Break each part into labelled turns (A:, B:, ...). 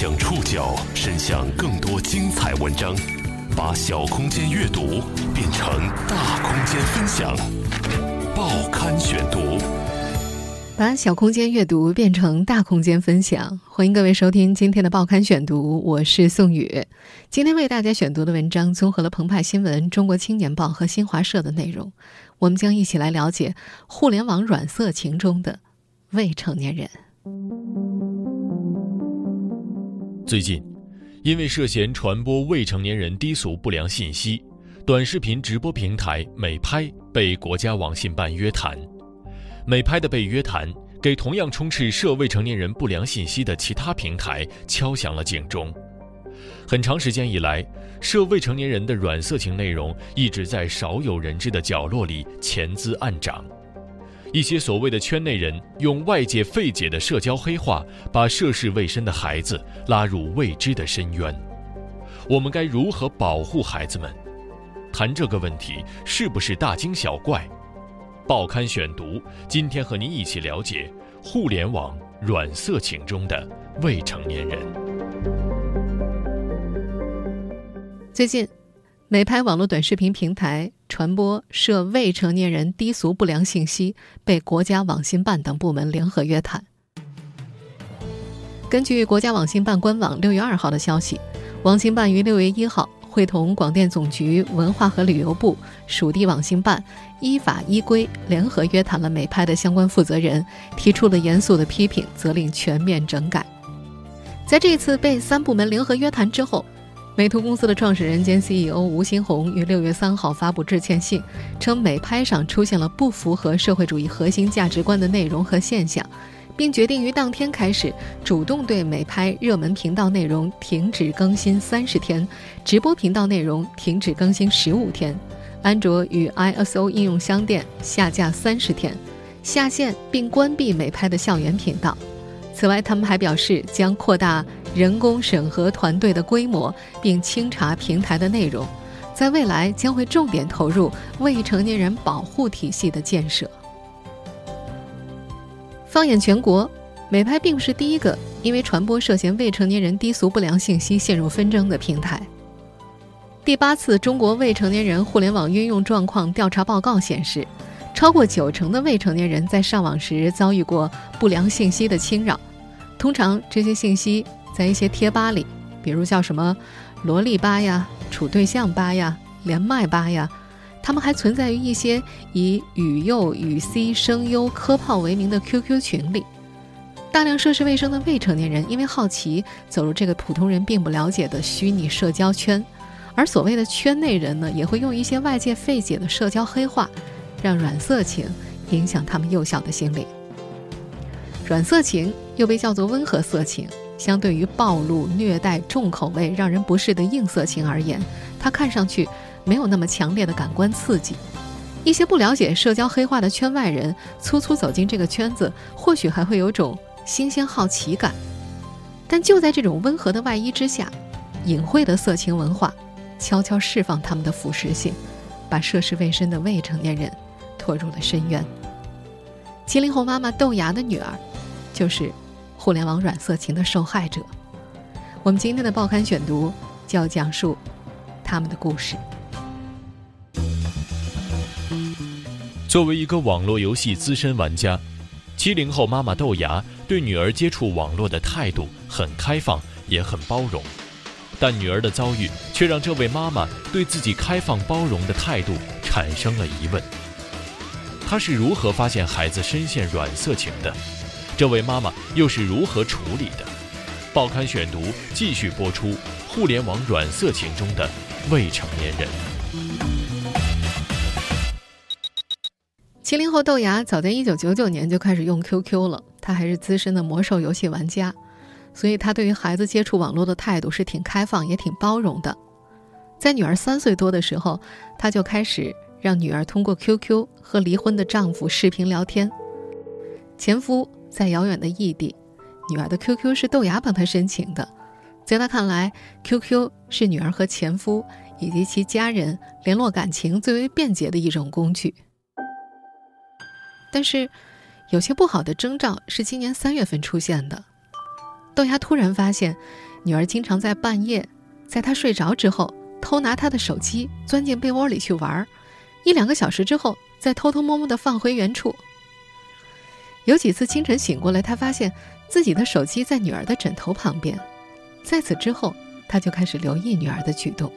A: 将触角伸向更多精彩文章，把小空间阅读变成大空间分享。报刊选读，
B: 把小空间阅读变成大空间分享。欢迎各位收听今天的报刊选读，我是宋宇。今天为大家选读的文章综合了澎湃新闻、中国青年报和新华社的内容。我们将一起来了解互联网软色情中的未成年人。
C: 最近，因为涉嫌传播未成年人低俗不良信息，短视频直播平台美拍被国家网信办约谈。美拍的被约谈，给同样充斥涉未成年人不良信息的其他平台敲响了警钟。很长时间以来，涉未成年人的软色情内容一直在少有人知的角落里潜滋暗长。一些所谓的圈内人用外界费解的社交黑话，把涉世未深的孩子拉入未知的深渊。我们该如何保护孩子们？谈这个问题是不是大惊小怪？报刊选读，今天和您一起了解互联网软色情中的未成年人。
B: 最近。美拍网络短视频平台传播涉未成年人低俗不良信息，被国家网信办等部门联合约谈。根据国家网信办官网六月二号的消息，网信办于六月一号会同广电总局、文化和旅游部、属地网信办依法依规联合约谈了美拍的相关负责人，提出了严肃的批评，责令全面整改。在这次被三部门联合约谈之后。美图公司的创始人兼 CEO 吴新红于六月三号发布致歉信，称美拍上出现了不符合社会主义核心价值观的内容和现象，并决定于当天开始主动对美拍热门频道内容停止更新三十天，直播频道内容停止更新十五天，安卓与 ISO 应用商店下架三十天，下线并关闭美拍的校园频道。此外，他们还表示将扩大人工审核团队的规模，并清查平台的内容，在未来将会重点投入未成年人保护体系的建设。放眼全国，美拍并不是第一个因为传播涉嫌未成年人低俗不良信息陷入纷争的平台。第八次中国未成年人互联网运用状况调查报告显示。超过九成的未成年人在上网时遭遇过不良信息的侵扰，通常这些信息在一些贴吧里，比如叫什么“萝莉吧”呀、“处对象吧”呀、“连麦吧”呀，他们还存在于一些以语幼、语 C、声优、科炮为名的 QQ 群里。大量涉世未深的未成年人因为好奇走入这个普通人并不了解的虚拟社交圈，而所谓的圈内人呢，也会用一些外界费解的社交黑话。让软色情影响他们幼小的心灵。软色情又被叫做温和色情，相对于暴露、虐待、重口味、让人不适的硬色情而言，它看上去没有那么强烈的感官刺激。一些不了解社交黑化的圈外人，粗粗走进这个圈子，或许还会有种新鲜好奇感。但就在这种温和的外衣之下，隐晦的色情文化悄悄释放他们的腐蚀性，把涉世未深的未成年人。拖入了深渊。七零后妈妈豆芽的女儿，就是互联网软色情的受害者。我们今天的报刊选读就要讲述他们的故事。
C: 作为一个网络游戏资深玩家，七零后妈妈豆芽对女儿接触网络的态度很开放，也很包容。但女儿的遭遇却让这位妈妈对自己开放包容的态度产生了疑问。她是如何发现孩子深陷软色情的？这位妈妈又是如何处理的？报刊选读继续播出：互联网软色情中的未成年人。
B: 七零后豆芽早在一九九九年就开始用 QQ 了，他还是资深的魔兽游戏玩家，所以他对于孩子接触网络的态度是挺开放也挺包容的。在女儿三岁多的时候，他就开始。让女儿通过 QQ 和离婚的丈夫视频聊天。前夫在遥远的异地，女儿的 QQ 是豆芽帮她申请的。在她看来，QQ 是女儿和前夫以及其家人联络感情最为便捷的一种工具。但是，有些不好的征兆是今年三月份出现的。豆芽突然发现，女儿经常在半夜，在他睡着之后偷拿他的手机，钻进被窝里去玩儿，一两个小时之后再偷偷摸摸的放回原处。有几次清晨醒过来，他发现自己的手机在女儿的枕头旁边。在此之后，他就开始留意女儿的举动。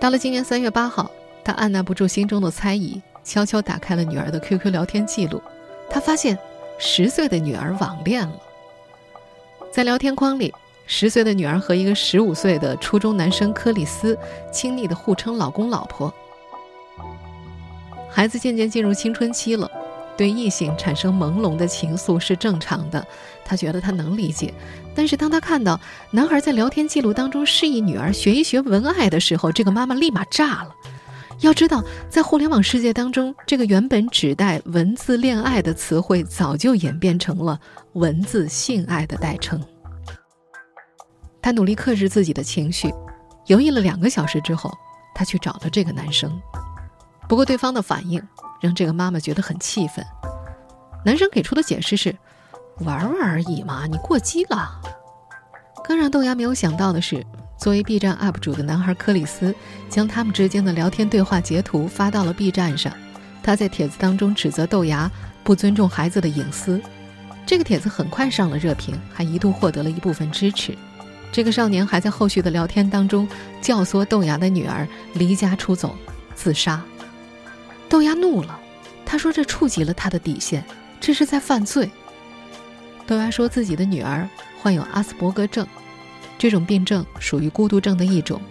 B: 到了今年三月八号，他按捺不住心中的猜疑，悄悄打开了女儿的 QQ 聊天记录。他发现十岁的女儿网恋了。在聊天框里，十岁的女儿和一个十五岁的初中男生克里斯亲昵地互称“老公”“老婆”。孩子渐渐进入青春期了。对异性产生朦胧的情愫是正常的，他觉得他能理解。但是当他看到男孩在聊天记录当中示意女儿学一学文爱的时候，这个妈妈立马炸了。要知道，在互联网世界当中，这个原本指代文字恋爱的词汇，早就演变成了文字性爱的代称。他努力克制自己的情绪，犹豫了两个小时之后，他去找了这个男生。不过对方的反应。让这个妈妈觉得很气愤。男生给出的解释是：“玩玩而已嘛，你过激了。”更让豆芽没有想到的是，作为 B 站 UP 主的男孩克里斯将他们之间的聊天对话截图发到了 B 站上。他在帖子当中指责豆芽不尊重孩子的隐私。这个帖子很快上了热评，还一度获得了一部分支持。这个少年还在后续的聊天当中教唆豆芽的女儿离家出走、自杀。豆芽怒了，他说：“这触及了他的底线，这是在犯罪。”豆芽说自己的女儿患有阿斯伯格症，这种病症属于孤独症的一种，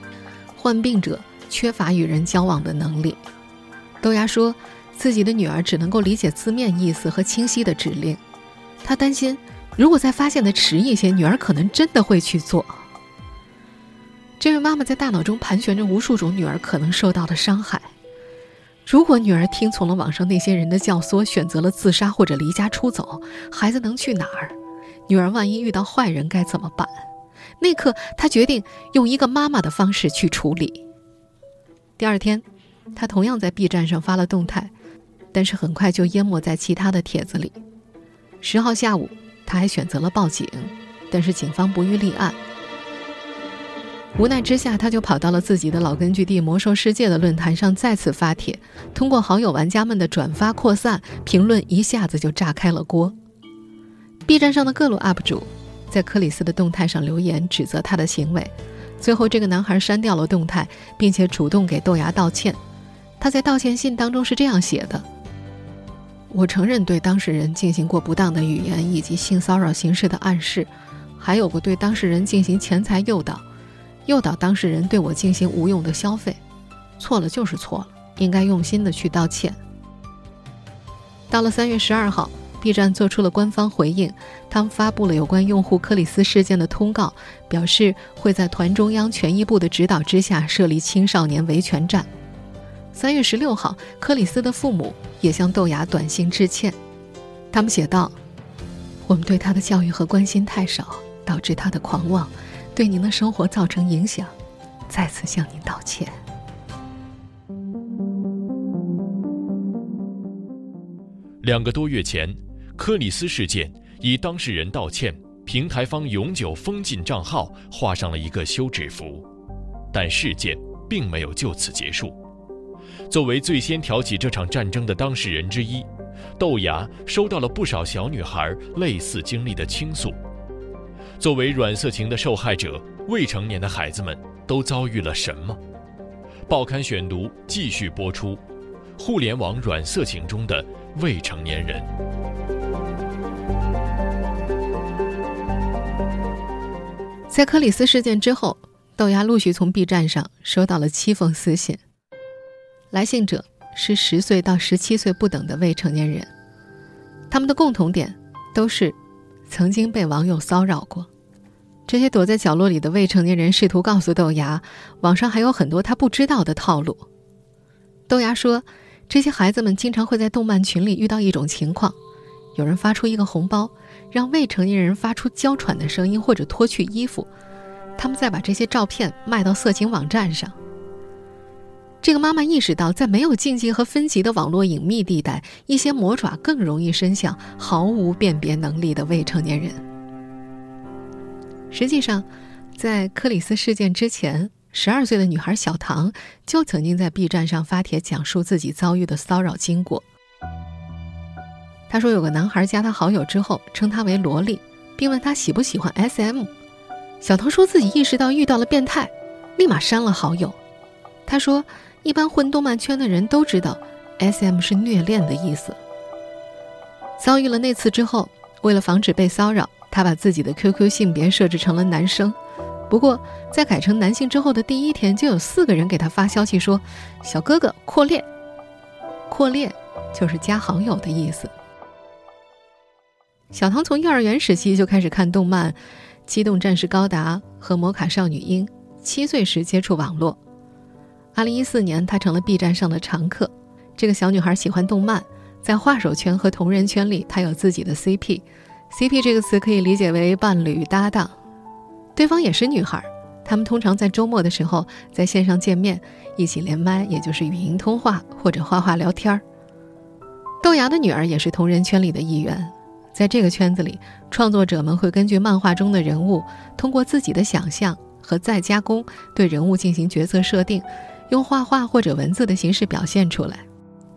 B: 患病者缺乏与人交往的能力。豆芽说自己的女儿只能够理解字面意思和清晰的指令，他担心如果再发现的迟一些，女儿可能真的会去做。这位妈妈在大脑中盘旋着无数种女儿可能受到的伤害。如果女儿听从了网上那些人的教唆，选择了自杀或者离家出走，孩子能去哪儿？女儿万一遇到坏人该怎么办？那刻，她决定用一个妈妈的方式去处理。第二天，她同样在 B 站上发了动态，但是很快就淹没在其他的帖子里。十号下午，她还选择了报警，但是警方不予立案。无奈之下，他就跑到了自己的老根据地“魔兽世界”的论坛上，再次发帖。通过好友玩家们的转发扩散，评论一下子就炸开了锅。B 站上的各路 UP 主在克里斯的动态上留言，指责他的行为。最后，这个男孩删掉了动态，并且主动给豆芽道歉。他在道歉信当中是这样写的：“我承认对当事人进行过不当的语言以及性骚扰形式的暗示，还有过对当事人进行钱财诱导。”诱导当事人对我进行无用的消费，错了就是错了，应该用心的去道歉。到了三月十二号，B 站做出了官方回应，他们发布了有关用户克里斯事件的通告，表示会在团中央权益部的指导之下设立青少年维权站。三月十六号，克里斯的父母也向豆芽短信致歉，他们写道：“我们对他的教育和关心太少，导致他的狂妄。”对您的生活造成影响，再次向您道歉。
C: 两个多月前，克里斯事件以当事人道歉、平台方永久封禁账号画上了一个休止符，但事件并没有就此结束。作为最先挑起这场战争的当事人之一，豆芽收到了不少小女孩类似经历的倾诉。作为软色情的受害者，未成年的孩子们都遭遇了什么？报刊选读继续播出：互联网软色情中的未成年人。
B: 在克里斯事件之后，豆芽陆续从 B 站上收到了七封私信，来信者是十岁到十七岁不等的未成年人，他们的共同点都是曾经被网友骚扰过。这些躲在角落里的未成年人试图告诉豆芽，网上还有很多他不知道的套路。豆芽说，这些孩子们经常会在动漫群里遇到一种情况：有人发出一个红包，让未成年人发出娇喘的声音或者脱去衣服，他们再把这些照片卖到色情网站上。这个妈妈意识到，在没有禁忌和分级的网络隐秘地带，一些魔爪更容易伸向毫无辨别能力的未成年人。实际上，在克里斯事件之前，十二岁的女孩小唐就曾经在 B 站上发帖讲述自己遭遇的骚扰经过。她说，有个男孩加她好友之后，称她为萝莉，并问她喜不喜欢 SM。小唐说自己意识到遇到了变态，立马删了好友。他说，一般混动漫圈的人都知道，SM 是虐恋的意思。遭遇了那次之后，为了防止被骚扰，他把自己的 QQ 性别设置成了男生。不过，在改成男性之后的第一天，就有四个人给他发消息说：“小哥哥扩列。”扩列就是加好友的意思。小唐从幼儿园时期就开始看动漫。《机动战士高达》和《魔卡少女樱》，七岁时接触网络。二零一四年，她成了 B 站上的常客。这个小女孩喜欢动漫，在画手圈和同人圈里，她有自己的 CP。CP 这个词可以理解为伴侣搭档，对方也是女孩。他们通常在周末的时候在线上见面，一起连麦，也就是语音通话或者画画聊天儿。豆芽的女儿也是同人圈里的一员。在这个圈子里，创作者们会根据漫画中的人物，通过自己的想象和再加工，对人物进行角色设定，用画画或者文字的形式表现出来。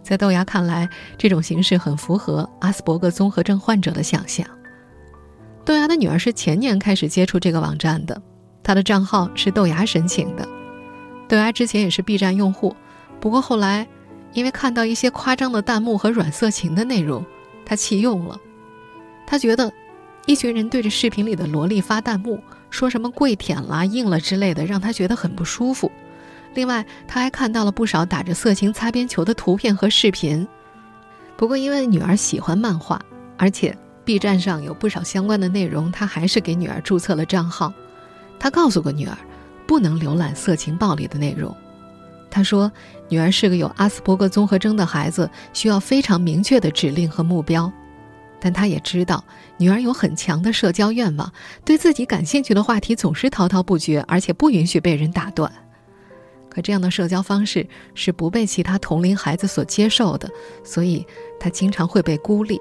B: 在豆芽看来，这种形式很符合阿斯伯格综合症患者的想象。豆芽的女儿是前年开始接触这个网站的，她的账号是豆芽申请的。豆芽之前也是 B 站用户，不过后来因为看到一些夸张的弹幕和软色情的内容，她弃用了。他觉得，一群人对着视频里的萝莉发弹幕，说什么跪舔啦、硬了之类的，让他觉得很不舒服。另外，他还看到了不少打着色情擦边球的图片和视频。不过，因为女儿喜欢漫画，而且 B 站上有不少相关的内容，他还是给女儿注册了账号。他告诉过女儿，不能浏览色情暴力的内容。他说，女儿是个有阿斯伯格综合征的孩子，需要非常明确的指令和目标。但他也知道女儿有很强的社交愿望，对自己感兴趣的话题总是滔滔不绝，而且不允许被人打断。可这样的社交方式是不被其他同龄孩子所接受的，所以他经常会被孤立。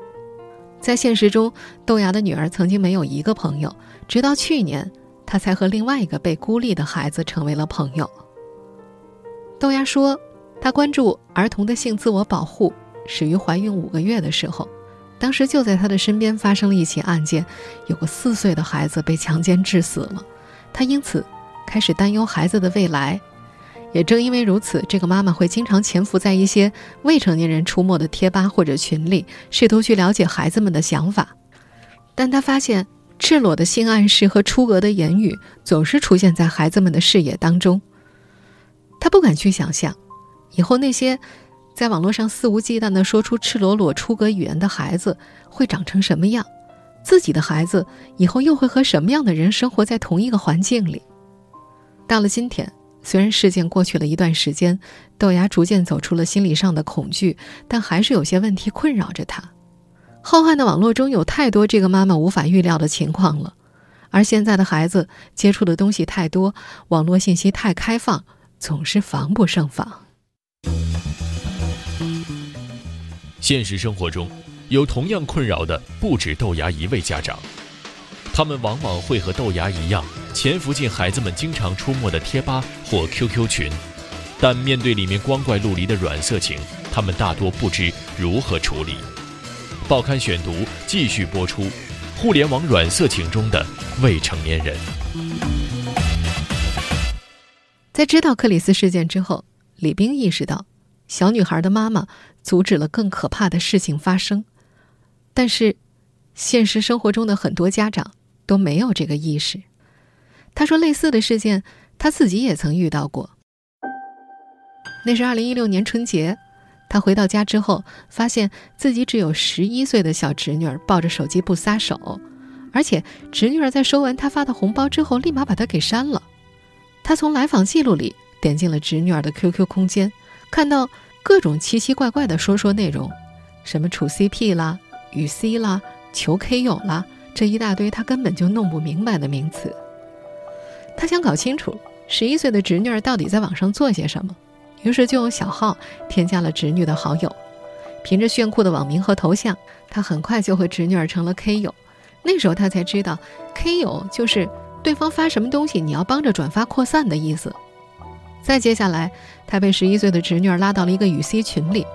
B: 在现实中，豆芽的女儿曾经没有一个朋友，直到去年，她才和另外一个被孤立的孩子成为了朋友。豆芽说，她关注儿童的性自我保护始于怀孕五个月的时候。当时就在他的身边发生了一起案件，有个四岁的孩子被强奸致死了，他因此开始担忧孩子的未来。也正因为如此，这个妈妈会经常潜伏在一些未成年人出没的贴吧或者群里，试图去了解孩子们的想法。但她发现赤裸的性暗示和出格的言语总是出现在孩子们的视野当中。她不敢去想象，以后那些。在网络上肆无忌惮地说出赤裸裸出格语言的孩子会长成什么样？自己的孩子以后又会和什么样的人生活在同一个环境里？到了今天，虽然事件过去了一段时间，豆芽逐渐走出了心理上的恐惧，但还是有些问题困扰着他。浩瀚的网络中有太多这个妈妈无法预料的情况了，而现在的孩子接触的东西太多，网络信息太开放，总是防不胜防。
C: 现实生活中，有同样困扰的不止豆芽一位家长，他们往往会和豆芽一样，潜伏进孩子们经常出没的贴吧或 QQ 群，但面对里面光怪陆离的软色情，他们大多不知如何处理。报刊选读继续播出：互联网软色情中的未成年人。
B: 在知道克里斯事件之后，李冰意识到，小女孩的妈妈。阻止了更可怕的事情发生，但是，现实生活中的很多家长都没有这个意识。他说，类似的事件他自己也曾遇到过。那是二零一六年春节，他回到家之后，发现自己只有十一岁的小侄女儿抱着手机不撒手，而且侄女儿在收完他发的红包之后，立马把他给删了。他从来访记录里点进了侄女儿的 QQ 空间，看到。各种奇奇怪怪的说说内容，什么处 CP 啦、与 C 啦、求 K 友啦，这一大堆他根本就弄不明白的名词。他想搞清楚十一岁的侄女儿到底在网上做些什么，于是就用小号添加了侄女的好友。凭着炫酷的网名和头像，他很快就和侄女儿成了 K 友。那时候他才知道，K 友就是对方发什么东西，你要帮着转发扩散的意思。再接下来，他被十一岁的侄女儿拉到了一个雨 C 群里，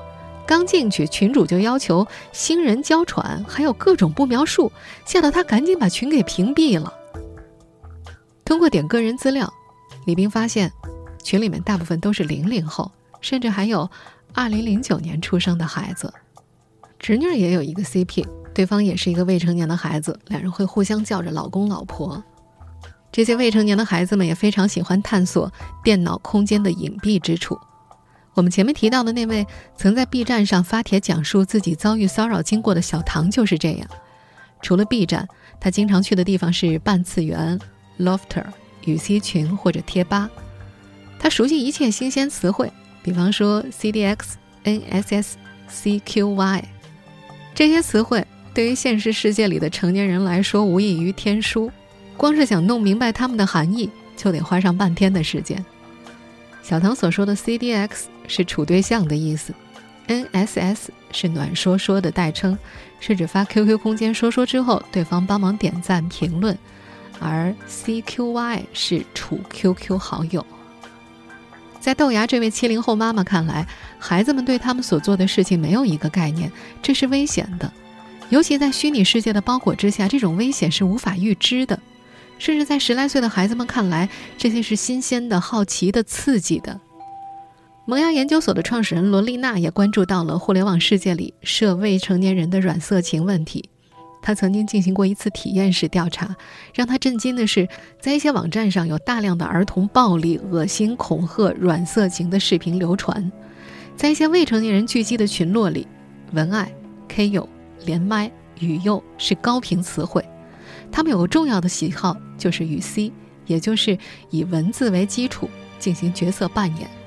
B: 刚进去，群主就要求新人娇喘，还有各种不描述，吓得他赶紧把群给屏蔽了。通过点个人资料，李斌发现，群里面大部分都是零零后，甚至还有二零零九年出生的孩子。侄女也有一个 CP，对方也是一个未成年的孩子，两人会互相叫着老公老婆。这些未成年的孩子们也非常喜欢探索电脑空间的隐蔽之处。我们前面提到的那位曾在 B 站上发帖讲述自己遭遇骚扰经过的小唐就是这样。除了 B 站，他经常去的地方是半次元、Lofter、雨 C 群或者贴吧。他熟悉一切新鲜词汇，比方说 CDX、NSS、CQY 这些词汇，对于现实世界里的成年人来说无异于天书。光是想弄明白它们的含义，就得花上半天的时间。小唐所说的 CDX 是处对象的意思，NSS 是暖说说的代称，是指发 QQ 空间说说之后，对方帮忙点赞评论；而 CQY 是处 QQ 好友。在豆芽这位七零后妈妈看来，孩子们对他们所做的事情没有一个概念，这是危险的，尤其在虚拟世界的包裹之下，这种危险是无法预知的。甚至在十来岁的孩子们看来，这些是新鲜的、好奇的、刺激的。萌芽研究所的创始人罗丽娜也关注到了互联网世界里涉未成年人的软色情问题。他曾经进行过一次体验式调查，让他震惊的是，在一些网站上有大量的儿童暴力、恶心、恐吓、软色情的视频流传。在一些未成年人聚集的群落里，文爱、K 友、连麦、语幼是高频词汇。他们有个重要的喜好，就是语 C，也就是以文字为基础进行角色扮演。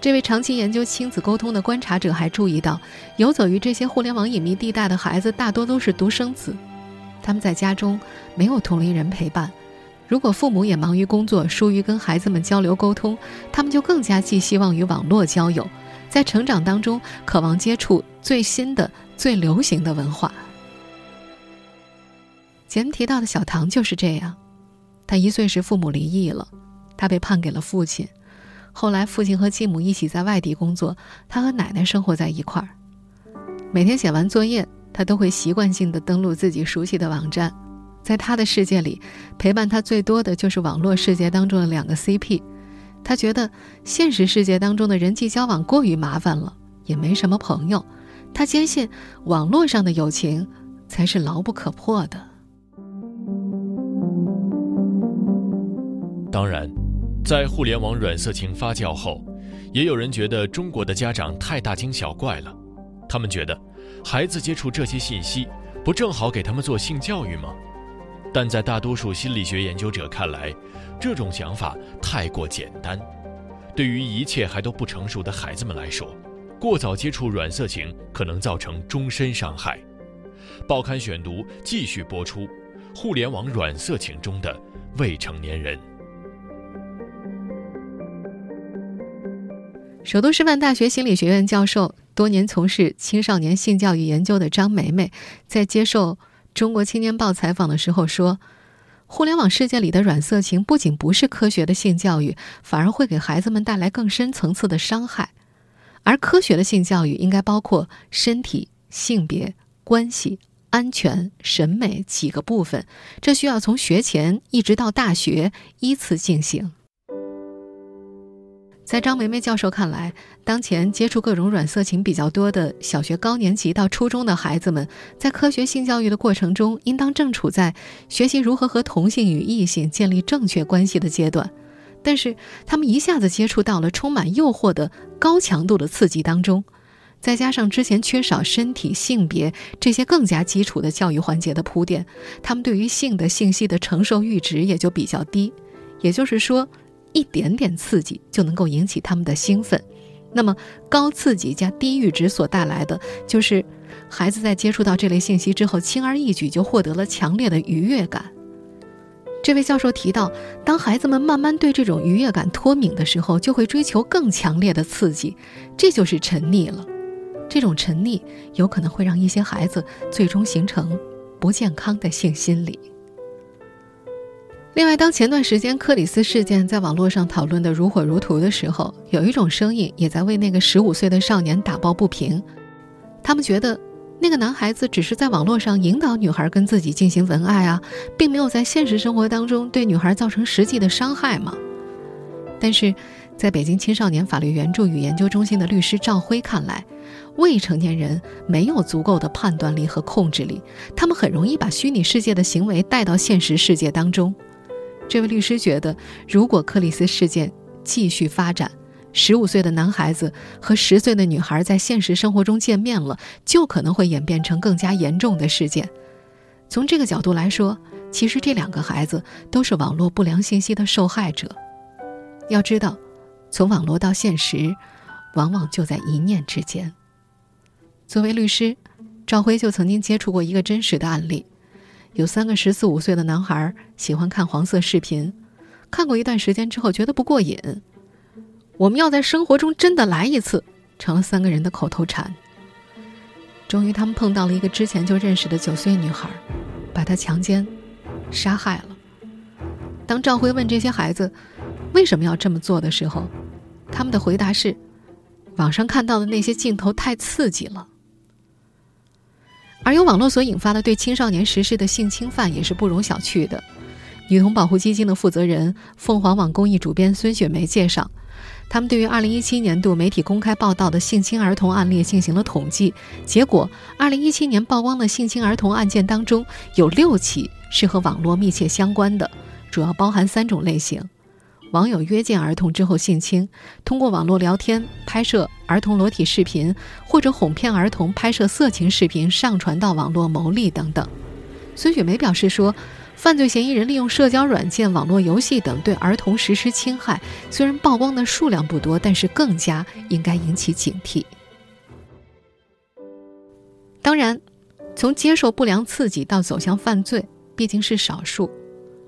B: 这位长期研究亲子沟通的观察者还注意到，游走于这些互联网隐秘地带的孩子大多都是独生子，他们在家中没有同龄人陪伴。如果父母也忙于工作，疏于跟孩子们交流沟通，他们就更加寄希望于网络交友，在成长当中渴望接触最新的、最流行的文化。前提到的小唐就是这样，他一岁时父母离异了，他被判给了父亲。后来父亲和继母一起在外地工作，他和奶奶生活在一块儿。每天写完作业，他都会习惯性的登录自己熟悉的网站。在他的世界里，陪伴他最多的就是网络世界当中的两个 CP。他觉得现实世界当中的人际交往过于麻烦了，也没什么朋友。他坚信网络上的友情才是牢不可破的。
C: 当然，在互联网软色情发酵后，也有人觉得中国的家长太大惊小怪了。他们觉得，孩子接触这些信息，不正好给他们做性教育吗？但在大多数心理学研究者看来，这种想法太过简单。对于一切还都不成熟的孩子们来说，过早接触软色情可能造成终身伤害。报刊选读继续播出：互联网软色情中的未成年人。
B: 首都师范大学心理学院教授、多年从事青少年性教育研究的张梅梅，在接受《中国青年报》采访的时候说：“互联网世界里的软色情不仅不是科学的性教育，反而会给孩子们带来更深层次的伤害。而科学的性教育应该包括身体、性别、关系、安全、审美几个部分，这需要从学前一直到大学依次进行。”在张梅梅教授看来，当前接触各种软色情比较多的小学高年级到初中的孩子们，在科学性教育的过程中，应当正处在学习如何和同性与异性建立正确关系的阶段。但是，他们一下子接触到了充满诱惑的高强度的刺激当中，再加上之前缺少身体、性别这些更加基础的教育环节的铺垫，他们对于性的信息的承受阈值也就比较低。也就是说。一点点刺激就能够引起他们的兴奋，那么高刺激加低阈值所带来的，就是孩子在接触到这类信息之后，轻而易举就获得了强烈的愉悦感。这位教授提到，当孩子们慢慢对这种愉悦感脱敏的时候，就会追求更强烈的刺激，这就是沉溺了。这种沉溺有可能会让一些孩子最终形成不健康的性心理。另外，当前段时间克里斯事件在网络上讨论的如火如荼的时候，有一种声音也在为那个十五岁的少年打抱不平。他们觉得，那个男孩子只是在网络上引导女孩跟自己进行文爱啊，并没有在现实生活当中对女孩造成实际的伤害嘛。但是，在北京青少年法律援助与研究中心的律师赵辉看来，未成年人没有足够的判断力和控制力，他们很容易把虚拟世界的行为带到现实世界当中。这位律师觉得，如果克里斯事件继续发展，十五岁的男孩子和十岁的女孩在现实生活中见面了，就可能会演变成更加严重的事件。从这个角度来说，其实这两个孩子都是网络不良信息的受害者。要知道，从网络到现实，往往就在一念之间。作为律师，赵辉就曾经接触过一个真实的案例。有三个十四五岁的男孩喜欢看黄色视频，看过一段时间之后觉得不过瘾。我们要在生活中真的来一次，成了三个人的口头禅。终于，他们碰到了一个之前就认识的九岁女孩，把她强奸、杀害了。当赵辉问这些孩子为什么要这么做的时候，他们的回答是：网上看到的那些镜头太刺激了。而由网络所引发的对青少年实施的性侵犯也是不容小觑的。女童保护基金的负责人、凤凰网公益主编孙雪梅介绍，他们对于2017年度媒体公开报道的性侵儿童案例进行了统计，结果2017年曝光的性侵儿童案件当中，有六起是和网络密切相关的，主要包含三种类型。网友约见儿童之后性侵，通过网络聊天拍摄儿童裸体视频，或者哄骗儿童拍摄色情视频上传到网络牟利等等。孙雪梅表示说，犯罪嫌疑人利用社交软件、网络游戏等对儿童实施侵害，虽然曝光的数量不多，但是更加应该引起警惕。当然，从接受不良刺激到走向犯罪，毕竟是少数。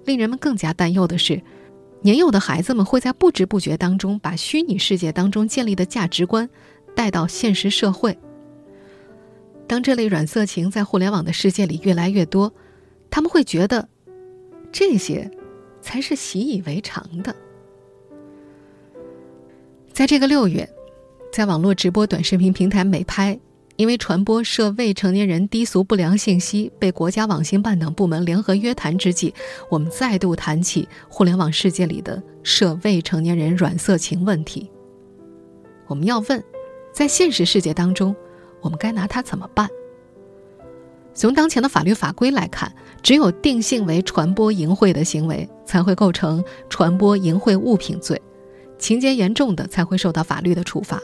B: 令人们更加担忧的是。年幼的孩子们会在不知不觉当中把虚拟世界当中建立的价值观带到现实社会。当这类软色情在互联网的世界里越来越多，他们会觉得这些才是习以为常的。在这个六月，在网络直播短视频平台美拍。因为传播涉未成年人低俗不良信息，被国家网信办等部门联合约谈之际，我们再度谈起互联网世界里的涉未成年人软色情问题。我们要问，在现实世界当中，我们该拿它怎么办？从当前的法律法规来看，只有定性为传播淫秽的行为，才会构成传播淫秽物品罪，情节严重的才会受到法律的处罚。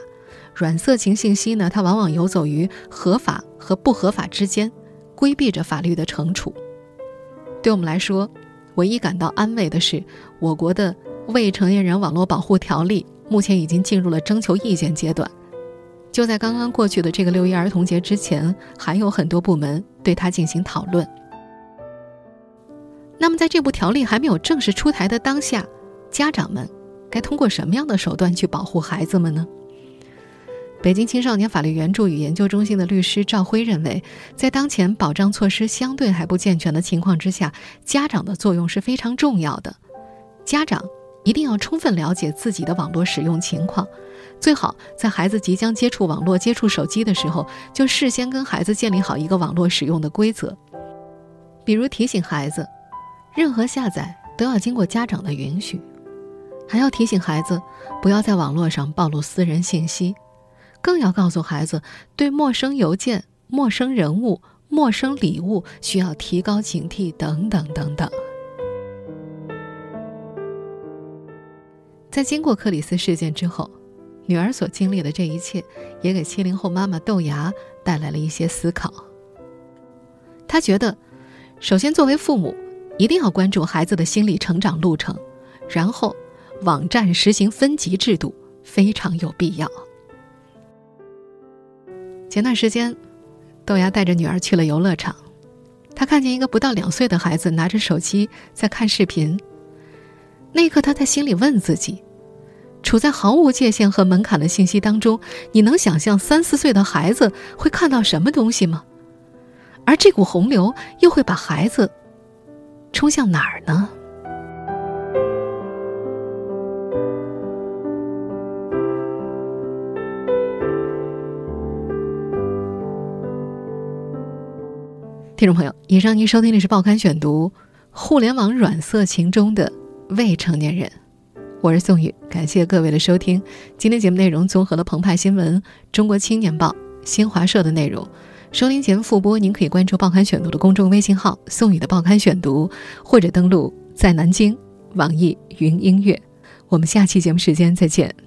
B: 软色情信息呢，它往往游走于合法和不合法之间，规避着法律的惩处。对我们来说，唯一感到安慰的是，我国的未成年人网络保护条例目前已经进入了征求意见阶段。就在刚刚过去的这个六一儿童节之前，还有很多部门对它进行讨论。那么，在这部条例还没有正式出台的当下，家长们该通过什么样的手段去保护孩子们呢？北京青少年法律援助与研究中心的律师赵辉认为，在当前保障措施相对还不健全的情况之下，家长的作用是非常重要的。家长一定要充分了解自己的网络使用情况，最好在孩子即将接触网络、接触手机的时候，就事先跟孩子建立好一个网络使用的规则。比如提醒孩子，任何下载都要经过家长的允许，还要提醒孩子不要在网络上暴露私人信息。更要告诉孩子，对陌生邮件、陌生人物、陌生礼物需要提高警惕，等等等等。在经过克里斯事件之后，女儿所经历的这一切，也给七零后妈妈豆芽带来了一些思考。她觉得，首先作为父母，一定要关注孩子的心理成长路程，然后，网站实行分级制度非常有必要。前段时间，豆芽带着女儿去了游乐场，她看见一个不到两岁的孩子拿着手机在看视频。那一刻，她在心里问自己：处在毫无界限和门槛的信息当中，你能想象三四岁的孩子会看到什么东西吗？而这股洪流又会把孩子冲向哪儿呢？听众朋友，以上您收听的是《报刊选读》，互联网软色情中的未成年人。我是宋宇，感谢各位的收听。今天节目内容综合了澎湃新闻、中国青年报、新华社的内容。收听节目复播，您可以关注《报刊选读》的公众微信号“宋宇的报刊选读”，或者登录在南京网易云音乐。我们下期节目时间再见。